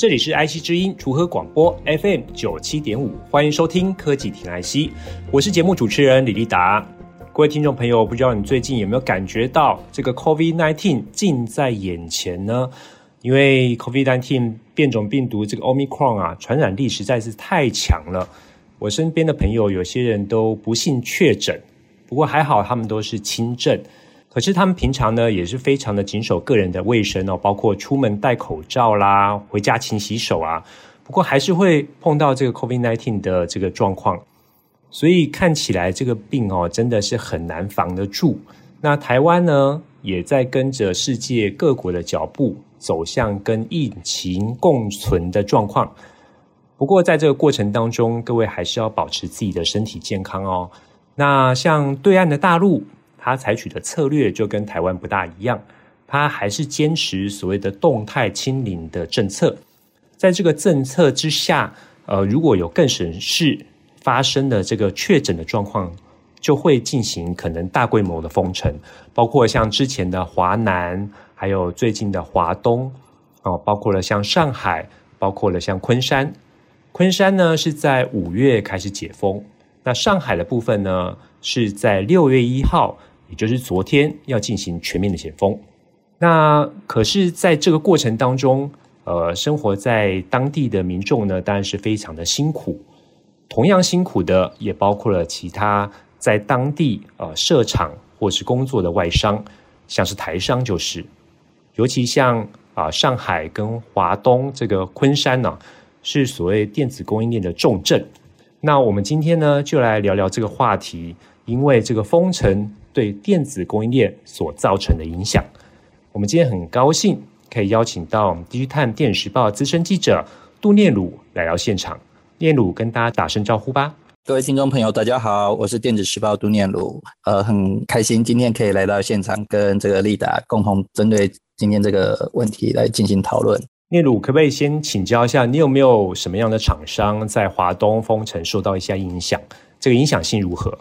这里是 IC 之音厨和广播 FM 九七点五，欢迎收听科技听 IC，我是节目主持人李立达。各位听众朋友，不知道你最近有没有感觉到这个 COVID-19 近在眼前呢？因为 COVID-19 变种病毒这个 Omicron 啊，传染力实在是太强了。我身边的朋友有些人都不幸确诊，不过还好他们都是轻症。可是他们平常呢，也是非常的谨守个人的卫生哦，包括出门戴口罩啦，回家勤洗手啊。不过还是会碰到这个 COVID-19 的这个状况，所以看起来这个病哦，真的是很难防得住。那台湾呢，也在跟着世界各国的脚步，走向跟疫情共存的状况。不过在这个过程当中，各位还是要保持自己的身体健康哦。那像对岸的大陆。他采取的策略就跟台湾不大一样，他还是坚持所谓的动态清零的政策。在这个政策之下，呃，如果有更省事发生的这个确诊的状况，就会进行可能大规模的封城，包括像之前的华南，还有最近的华东，哦，包括了像上海，包括了像昆山。昆山呢是在五月开始解封，那上海的部分呢是在六月一号。也就是昨天要进行全面的解封，那可是在这个过程当中，呃，生活在当地的民众呢，当然是非常的辛苦。同样辛苦的，也包括了其他在当地呃设厂或是工作的外商，像是台商就是，尤其像啊、上海跟华东这个昆山呢、是所谓电子供应链的重镇。那我们今天呢，就来聊聊这个话题，因为这个封城。对电子供应链所造成的影响，我们今天很高兴可以邀请到 DigiTimes 电子时报资深记者杜念鲁来到现场。念鲁跟大家打声招呼吧。各位听众朋友，大家好，我是电子时报杜念鲁，呃，很开心今天可以来到现场，跟这个丽达共同针对今天这个问题来进行讨论。念鲁，可不可以先请教一下，你有没有什么样的厂商在华东封城受到一些影响？这个影响性如何？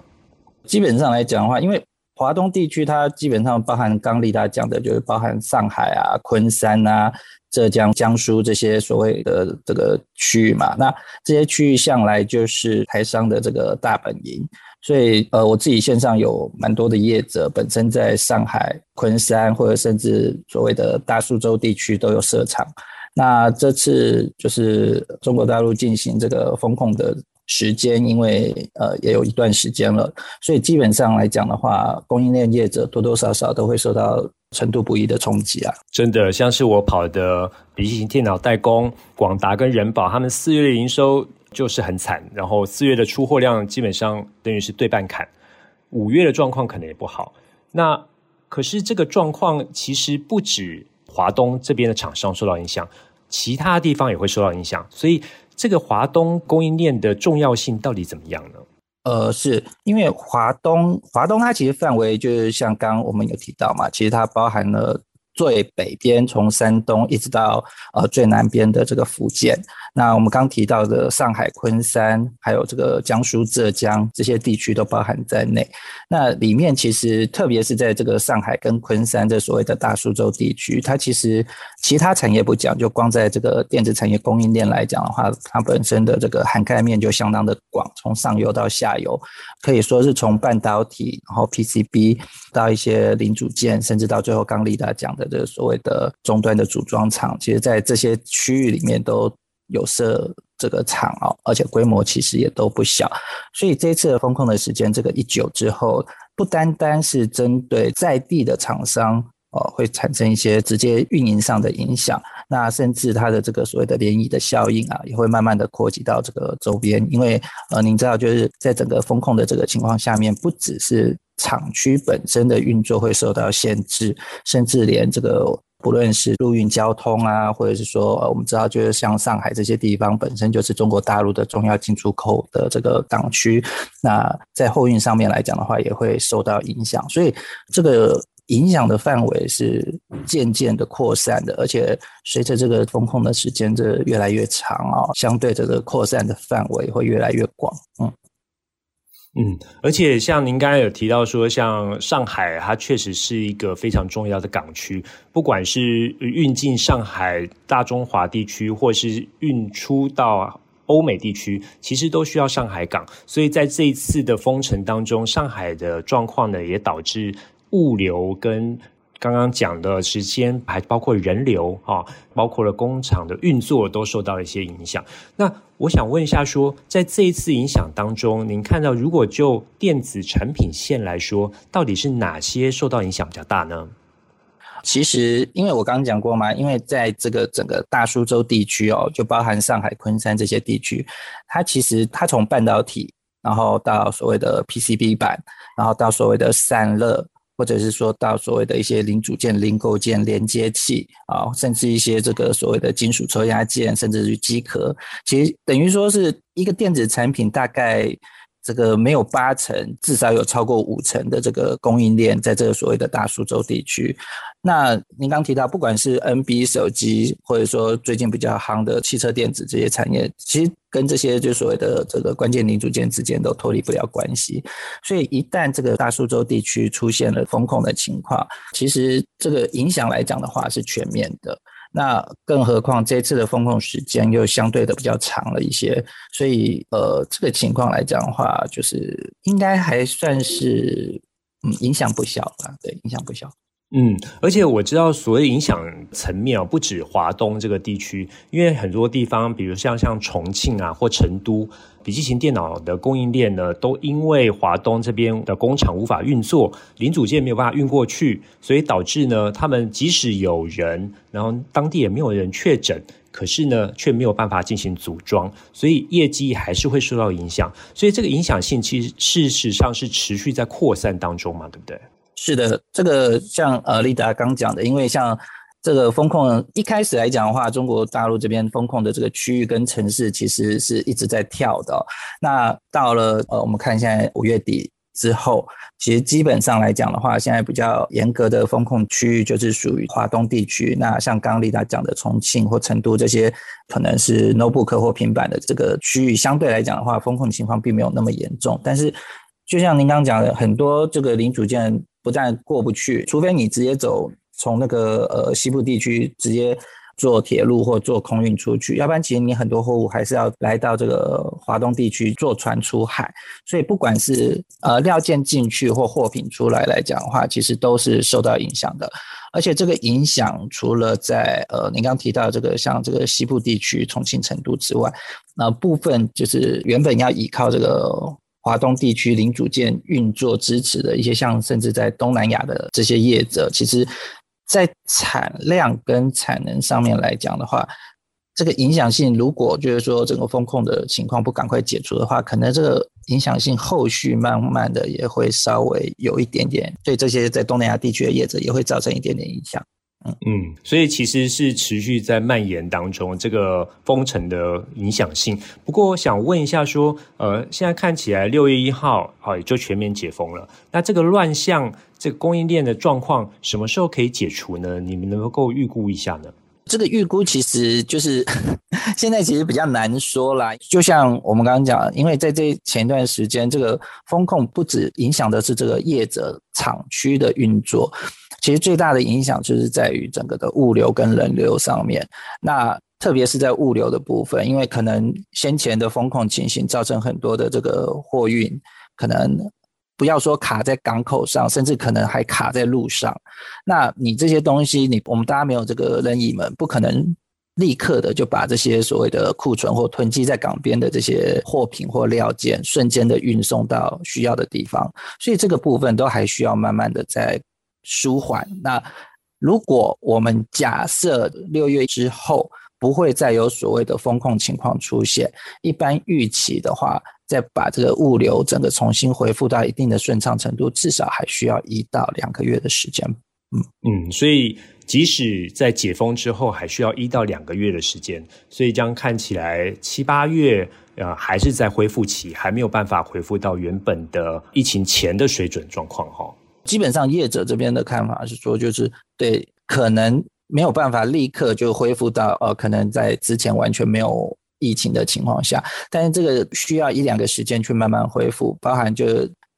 基本上来讲的话，因为华东地区，它基本上包含刚立达讲的，就是包含上海啊、昆山啊、浙江、江苏这些所谓的这个区域嘛。那这些区域向来就是台商的这个大本营，所以呃，我自己线上有蛮多的业者，本身在上海、昆山或者甚至所谓的大苏州地区都有设厂。那这次就是中国大陆进行这个封控的。时间，因为呃也有一段时间了，所以基本上来讲的话，供应链业者多多少少都会受到程度不一的冲击啊。真的，像是我跑的笔记型电脑代工广达跟仁宝，他们四月的营收就是很惨，然后四月的出货量基本上等于是对半砍，五月的状况可能也不好。那可是这个状况其实不止华东这边的厂商受到影响，其他地方也会受到影响，所以。这个华东供应链的重要性到底怎么样呢？呃，是因为华东，华东它其实范围就是像刚刚我们有提到嘛，其实它包含了。最北边从山东一直到呃最南边的这个福建，那我们刚提到的上海、昆山，还有这个江苏、浙江这些地区都包含在内。那里面其实特别是在这个上海跟昆山这所谓的大苏州地区，它其实其他产业不讲，就光在这个电子产业供应链来讲的话，它本身的这个涵盖面就相当的广，从上游到下游，可以说是从半导体，然后 PCB 到一些零组件，甚至到最后刚立达讲的。的所谓的终端的组装厂，其实在这些区域里面都有设这个厂哦，而且规模其实也都不小。所以这次的封控的时间，这个一久之后，不单单是针对在地的厂商哦，会产生一些直接运营上的影响，那甚至它的这个所谓的涟漪的效应啊，也会慢慢的扩及到这个周边。因为呃，您知道，就是在整个风控的这个情况下面，不只是厂区本身的运作会受到限制，甚至连这个不论是陆运交通啊，或者是说，呃，我们知道就是像上海这些地方本身就是中国大陆的重要进出口的这个港区，那在货运上面来讲的话，也会受到影响。所以这个影响的范围是渐渐的扩散的，而且随着这个封控的时间这越来越长啊，相对这个扩散的范围会越来越广，嗯。嗯，而且像您刚才有提到说，像上海，它确实是一个非常重要的港区，不管是运进上海大中华地区，或是运出到欧美地区，其实都需要上海港。所以在这一次的封城当中，上海的状况呢，也导致物流跟刚刚讲的时间，还包括人流啊，包括了工厂的运作，都受到了一些影响。那我想问一下说，说在这一次影响当中，您看到如果就电子产品线来说，到底是哪些受到影响比较大呢？其实，因为我刚刚讲过嘛，因为在这个整个大苏州地区哦，就包含上海、昆山这些地区，它其实它从半导体，然后到所谓的 PCB 板，然后到所谓的散热。或者是说到所谓的一些零组件、零构件、连接器啊，甚至一些这个所谓的金属抽压件，甚至是机壳，其实等于说是一个电子产品，大概这个没有八成，至少有超过五成的这个供应链在这个所谓的大苏州地区。那您刚提到，不管是 NB 手机，或者说最近比较夯的汽车电子这些产业，其实跟这些就所谓的这个关键零组件之间都脱离不了关系。所以一旦这个大苏州地区出现了风控的情况，其实这个影响来讲的话是全面的。那更何况这次的封控时间又相对的比较长了一些，所以呃，这个情况来讲的话，就是应该还算是嗯影响不小吧？对，影响不小。嗯，而且我知道，所谓影响层面啊，不止华东这个地区，因为很多地方，比如像像重庆啊或成都，笔记型电脑的供应链呢，都因为华东这边的工厂无法运作，零组件没有办法运过去，所以导致呢，他们即使有人，然后当地也没有人确诊，可是呢，却没有办法进行组装，所以业绩还是会受到影响。所以这个影响性其实事实上是持续在扩散当中嘛，对不对？是的，这个像呃丽达刚讲的，因为像这个封控一开始来讲的话，中国大陆这边封控的这个区域跟城市其实是一直在跳的。那到了呃我们看现在五月底之后，其实基本上来讲的话，现在比较严格的封控区域就是属于华东地区。那像刚刚丽达讲的重庆或成都这些，可能是 notebook 或平板的这个区域，相对来讲的话，封控情况并没有那么严重。但是就像您刚刚讲的，很多这个零组件。不但过不去，除非你直接走从那个呃西部地区直接坐铁路或坐空运出去，要不然其实你很多货物还是要来到这个华东地区坐船出海。所以不管是呃料件进去或货品出来来讲的话，其实都是受到影响的。而且这个影响除了在呃您刚提到这个像这个西部地区重庆、成都之外，那部分就是原本要依靠这个。华东地区零组件运作支持的一些，像甚至在东南亚的这些业者，其实，在产量跟产能上面来讲的话，这个影响性，如果就是说整个风控的情况不赶快解除的话，可能这个影响性后续慢慢的也会稍微有一点点，对这些在东南亚地区的业者也会造成一点点影响。嗯，所以其实是持续在蔓延当中，这个封城的影响性。不过我想问一下，说，呃，现在看起来六月一号好，也就全面解封了。那这个乱象，这个供应链的状况，什么时候可以解除呢？你们能够预估一下呢？这个预估其实就是 现在其实比较难说啦。就像我们刚刚讲，因为在这前段时间，这个风控不止影响的是这个业者厂区的运作。其实最大的影响就是在于整个的物流跟人流上面。那特别是在物流的部分，因为可能先前的风控情形造成很多的这个货运，可能不要说卡在港口上，甚至可能还卡在路上。那你这些东西，你我们大家没有这个任意门，不可能立刻的就把这些所谓的库存或囤积在港边的这些货品或料件，瞬间的运送到需要的地方。所以这个部分都还需要慢慢的在。舒缓。那如果我们假设六月之后不会再有所谓的风控情况出现，一般预期的话，再把这个物流整个重新恢复到一定的顺畅程度，至少还需要一到两个月的时间。嗯，所以即使在解封之后，还需要一到两个月的时间，所以这样看起来七八月呃还是在恢复期，还没有办法恢复到原本的疫情前的水准状况哈。基本上业者这边的看法是说，就是对可能没有办法立刻就恢复到呃可能在之前完全没有。疫情的情况下，但是这个需要一两个时间去慢慢恢复，包含就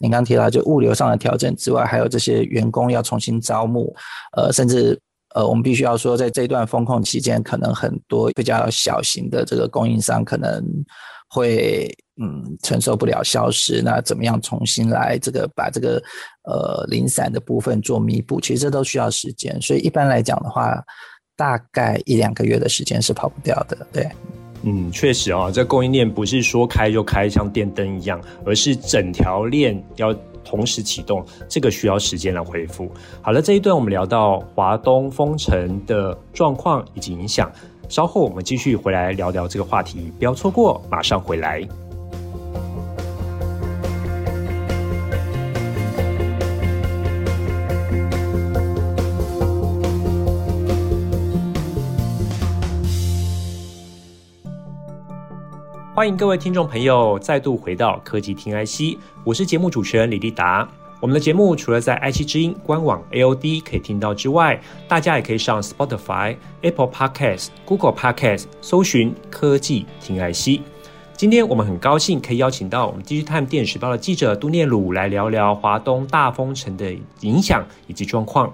您刚提到就物流上的调整之外，还有这些员工要重新招募，呃，甚至呃，我们必须要说，在这段风控期间，可能很多比较小型的这个供应商可能会嗯承受不了消失，那怎么样重新来这个把这个呃零散的部分做弥补，其实这都需要时间，所以一般来讲的话，大概一两个月的时间是跑不掉的，对。嗯，确实啊、哦，这供应链不是说开就开，像电灯一样，而是整条链要同时启动，这个需要时间来恢复。好了，这一段我们聊到华东封城的状况以及影响，稍后我们继续回来聊聊这个话题，不要错过，马上回来。欢迎各位听众朋友再度回到科技听 IC，我是节目主持人李立达。我们的节目除了在 IC 之音官网 AOD 可以听到之外，大家也可以上 Spotify、Apple Podcast、Google Podcast 搜寻科技听 IC。今天我们很高兴可以邀请到我们《DigiTime 电子时报》的记者杜念鲁来聊聊华东大风城的影响以及状况。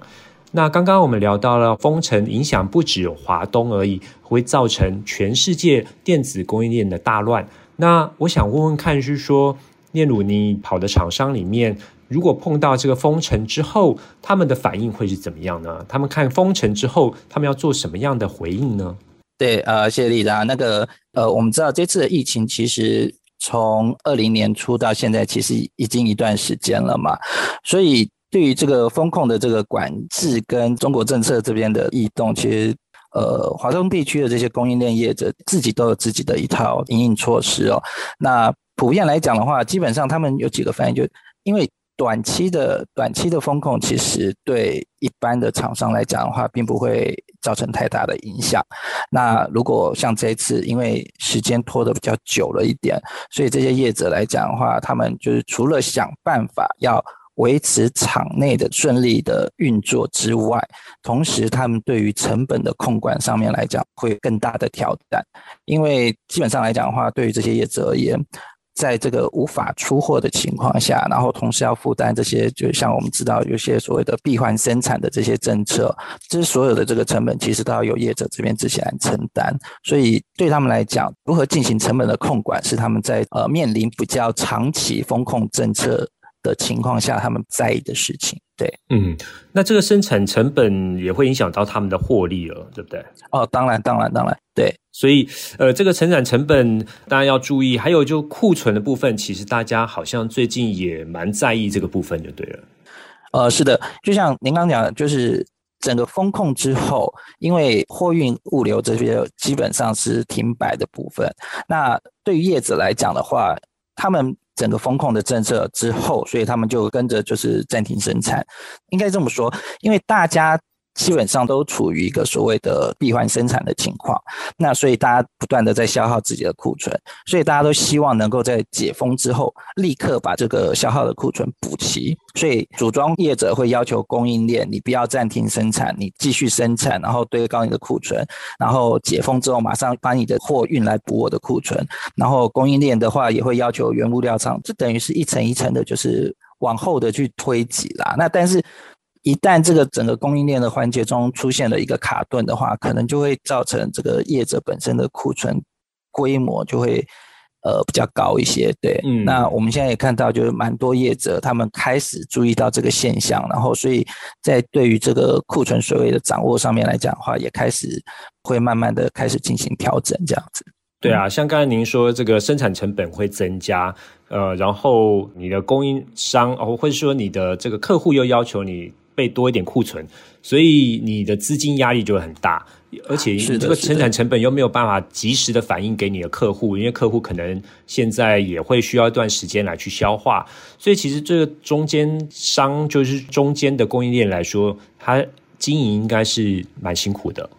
那刚刚我们聊到了封城影响不只有华东而已，会造成全世界电子供应链的大乱。那我想问问看，是说念鲁你跑的厂商里面，如果碰到这个封城之后，他们的反应会是怎么样呢？他们看封城之后，他们要做什么样的回应呢？对，呃，谢谢立达。那个，呃，我们知道这次的疫情其实从二零年初到现在，其实已经一段时间了嘛，所以。对于这个风控的这个管制跟中国政策这边的异动，其实呃，华东地区的这些供应链业者自己都有自己的一套营运措施哦。那普遍来讲的话，基本上他们有几个反应，就因为短期的短期的风控，其实对一般的厂商来讲的话，并不会造成太大的影响。那如果像这一次，因为时间拖得比较久了一点，所以这些业者来讲的话，他们就是除了想办法要维持厂内的顺利的运作之外，同时他们对于成本的控管上面来讲，会有更大的挑战。因为基本上来讲的话，对于这些业者而言，在这个无法出货的情况下，然后同时要负担这些，就像我们知道有些所谓的闭环生产的这些政策，这所有的这个成本，其实都要由业者这边自己来承担。所以对他们来讲，如何进行成本的控管，是他们在呃面临比较长期风控政策的情况下，他们在意的事情，对，嗯，那这个生产成本也会影响到他们的获利了，对不对？哦，当然，当然，当然，对，所以，呃，这个生产成本当然要注意，还有就库存的部分，其实大家好像最近也蛮在意这个部分，就对了。呃，是的，就像您刚讲，就是整个风控之后，因为货运物流这些基本上是停摆的部分，那对于业者来讲的话，他们。整个风控的政策之后，所以他们就跟着就是暂停生产，应该这么说，因为大家。基本上都处于一个所谓的闭环生产的情况，那所以大家不断的在消耗自己的库存，所以大家都希望能够在解封之后立刻把这个消耗的库存补齐，所以组装业者会要求供应链，你不要暂停生产，你继续生产，然后堆高你的库存，然后解封之后马上把你的货运来补我的库存，然后供应链的话也会要求原物料厂，这等于是一层一层的，就是往后的去推挤啦。那但是。一旦这个整个供应链的环节中出现了一个卡顿的话，可能就会造成这个业者本身的库存规模就会呃比较高一些。对，嗯，那我们现在也看到，就是蛮多业者他们开始注意到这个现象，然后所以在对于这个库存水位的掌握上面来讲的话，也开始会慢慢的开始进行调整，这样子。对啊，像刚才您说这个生产成本会增加，呃，然后你的供应商哦，或者说你的这个客户又要求你。备多一点库存，所以你的资金压力就会很大。而且你这个生产成本又没有办法及时的反映给你的客户，因为客户可能现在也会需要一段时间来去消化，所以其实这个中间商就是中间的供应链来说，它经营应该是蛮辛苦的。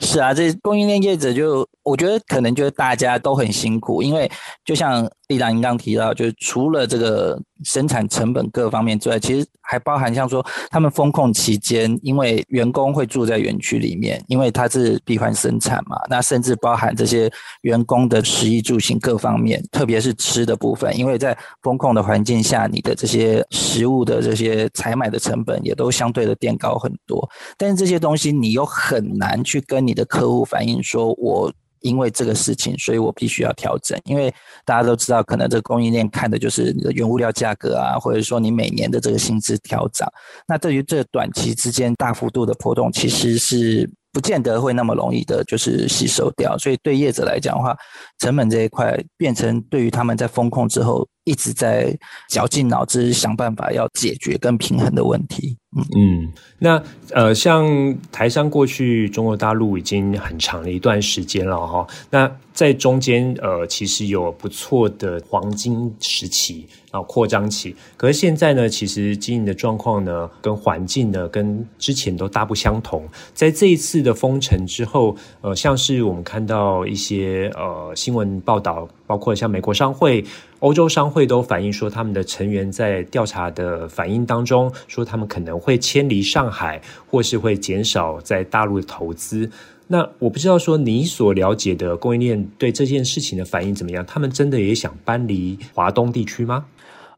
是啊，这供应链业者就我觉得可能就是大家都很辛苦，因为就像丽达您刚提到，就是除了这个生产成本各方面之外，其实还包含像说他们封控期间，因为员工会住在园区里面，因为它是闭环生产嘛，那甚至包含这些员工的食衣住行各方面，特别是吃的部分，因为在封控的环境下，你的这些食物的这些采买的成本也都相对的垫高很多，但是这些东西你又很难去跟你的客户反映说，我。因为这个事情，所以我必须要调整。因为大家都知道，可能这供应链看的就是你的原物料价格啊，或者说你每年的这个薪资调涨。那对于这短期之间大幅度的波动，其实是不见得会那么容易的，就是吸收掉。所以对业者来讲的话，成本这一块变成对于他们在风控之后。一直在绞尽脑汁想办法要解决跟平衡的问题。嗯，那呃，像台商过去中国大陆已经很长的一段时间了哈。那在中间呃，其实有不错的黄金时期啊，扩张期。可是现在呢，其实经营的状况呢，跟环境呢，跟之前都大不相同。在这一次的封城之后，呃，像是我们看到一些呃新闻报道，包括像美国商会。欧洲商会都反映说，他们的成员在调查的反应当中，说他们可能会迁离上海，或是会减少在大陆的投资。那我不知道说你所了解的供应链对这件事情的反应怎么样？他们真的也想搬离华东地区吗？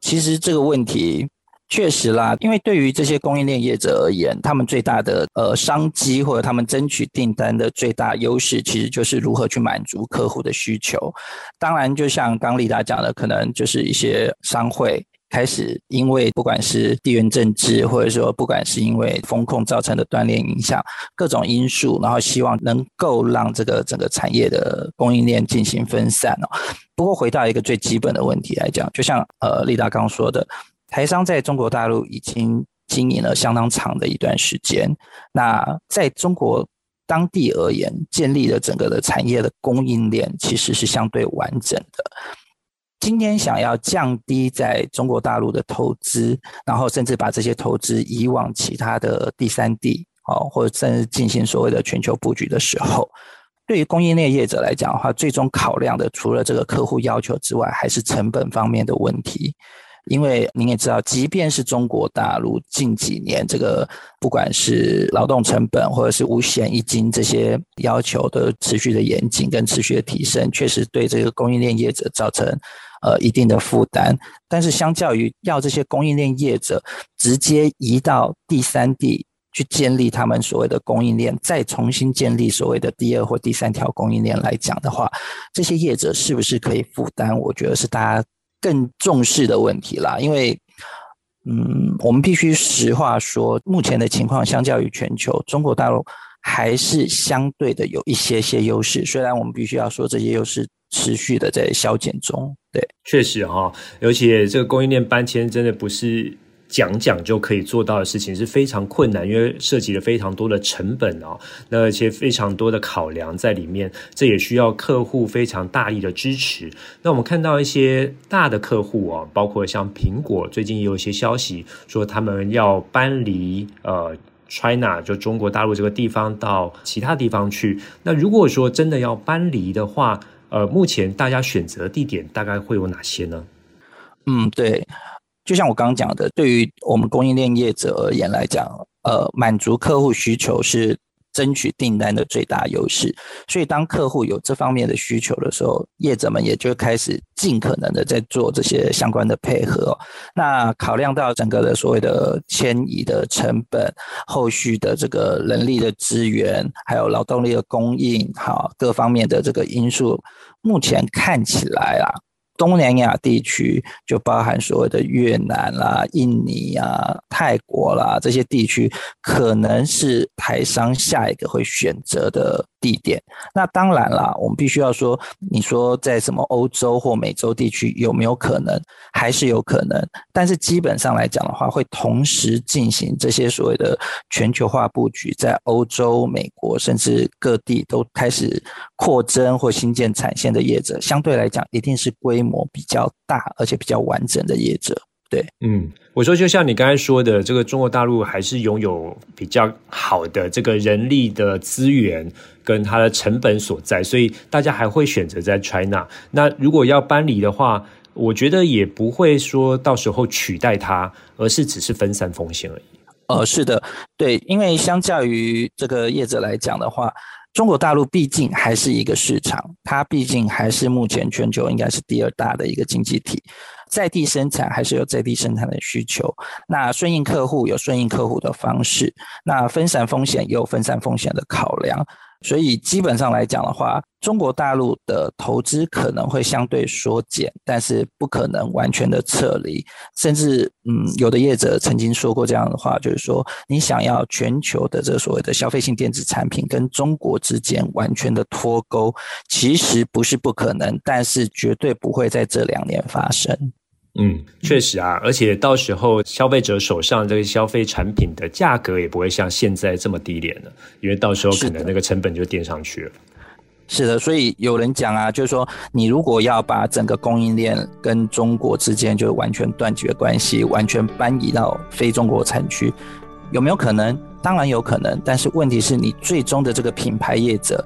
其实这个问题。确实啦，因为对于这些供应链业者而言，他们最大的呃商机或者他们争取订单的最大优势，其实就是如何去满足客户的需求。当然，就像刚丽达讲的，可能就是一些商会开始因为不管是地缘政治，或者说不管是因为风控造成的断链影响，各种因素，然后希望能够让这个整个产业的供应链进行分散哦。不过回到一个最基本的问题来讲，就像呃丽达刚说的。台商在中国大陆已经经营了相当长的一段时间，那在中国当地而言，建立了整个的产业的供应链其实是相对完整的。今天想要降低在中国大陆的投资，然后甚至把这些投资移往其他的第三地，哦，或者甚至进行所谓的全球布局的时候，对于供应链业者来讲的话，最终考量的除了这个客户要求之外，还是成本方面的问题。因为您也知道，即便是中国大陆近几年这个不管是劳动成本或者是五险一金这些要求的持续的严谨跟持续的提升，确实对这个供应链业者造成呃一定的负担。但是相较于要这些供应链业者直接移到第三地去建立他们所谓的供应链，再重新建立所谓的第二或第三条供应链来讲的话，这些业者是不是可以负担？我觉得是大家。更重视的问题啦，因为，嗯，我们必须实话说，目前的情况相较于全球，中国大陆还是相对的有一些些优势。虽然我们必须要说，这些优势持续的在消减中。对，确实哈，而且这个供应链搬迁真的不是。讲讲就可以做到的事情是非常困难，因为涉及了非常多的成本哦，那而且非常多的考量在里面，这也需要客户非常大力的支持。那我们看到一些大的客户哦，包括像苹果，最近也有一些消息说他们要搬离呃 China，就中国大陆这个地方到其他地方去。那如果说真的要搬离的话，呃，目前大家选择地点大概会有哪些呢？嗯，对。就像我刚刚讲的，对于我们供应链业者而言来讲，呃，满足客户需求是争取订单的最大优势。所以，当客户有这方面的需求的时候，业者们也就开始尽可能的在做这些相关的配合。那考量到整个的所谓的迁移的成本、后续的这个人力的资源，还有劳动力的供应，好，各方面的这个因素，目前看起来啊。东南亚地区就包含所谓的越南啦、印尼啊、泰国啦这些地区，可能是台商下一个会选择的地点。那当然啦，我们必须要说，你说在什么欧洲或美洲地区有没有可能？还是有可能，但是基本上来讲的话，会同时进行这些所谓的全球化布局，在欧洲、美国甚至各地都开始扩增或新建产线的业者，相对来讲，一定是规模。比较大而且比较完整的业者，对，嗯，我说就像你刚才说的，这个中国大陆还是拥有比较好的这个人力的资源跟它的成本所在，所以大家还会选择在 China。那如果要搬离的话，我觉得也不会说到时候取代它，而是只是分散风险而已。呃，是的，对，因为相较于这个业者来讲的话。中国大陆毕竟还是一个市场，它毕竟还是目前全球应该是第二大的一个经济体，在地生产还是有在地生产的需求，那顺应客户有顺应客户的方式，那分散风险也有分散风险的考量。所以基本上来讲的话，中国大陆的投资可能会相对缩减，但是不可能完全的撤离。甚至，嗯，有的业者曾经说过这样的话，就是说，你想要全球的这所谓的消费性电子产品跟中国之间完全的脱钩，其实不是不可能，但是绝对不会在这两年发生。嗯，确实啊，而且到时候消费者手上这个消费产品的价格也不会像现在这么低廉了，因为到时候可能那个成本就垫上去了。是的，所以有人讲啊，就是说你如果要把整个供应链跟中国之间就完全断绝关系，完全搬移到非中国产区，有没有可能？当然有可能，但是问题是你最终的这个品牌业者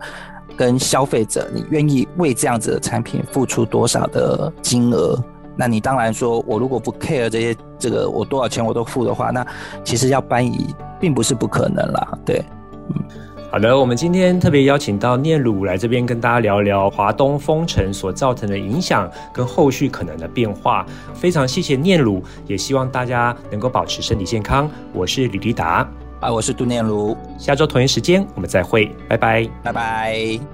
跟消费者，你愿意为这样子的产品付出多少的金额？那你当然说，我如果不 care 这些，这个我多少钱我都付的话，那其实要搬移并不是不可能啦。对，嗯，好的，我们今天特别邀请到念鲁来这边跟大家聊聊华东封城所造成的影响跟后续可能的变化。非常谢谢念鲁，也希望大家能够保持身体健康。我是李立达，啊，我是杜念鲁，下周同一时间我们再会，拜拜，拜拜。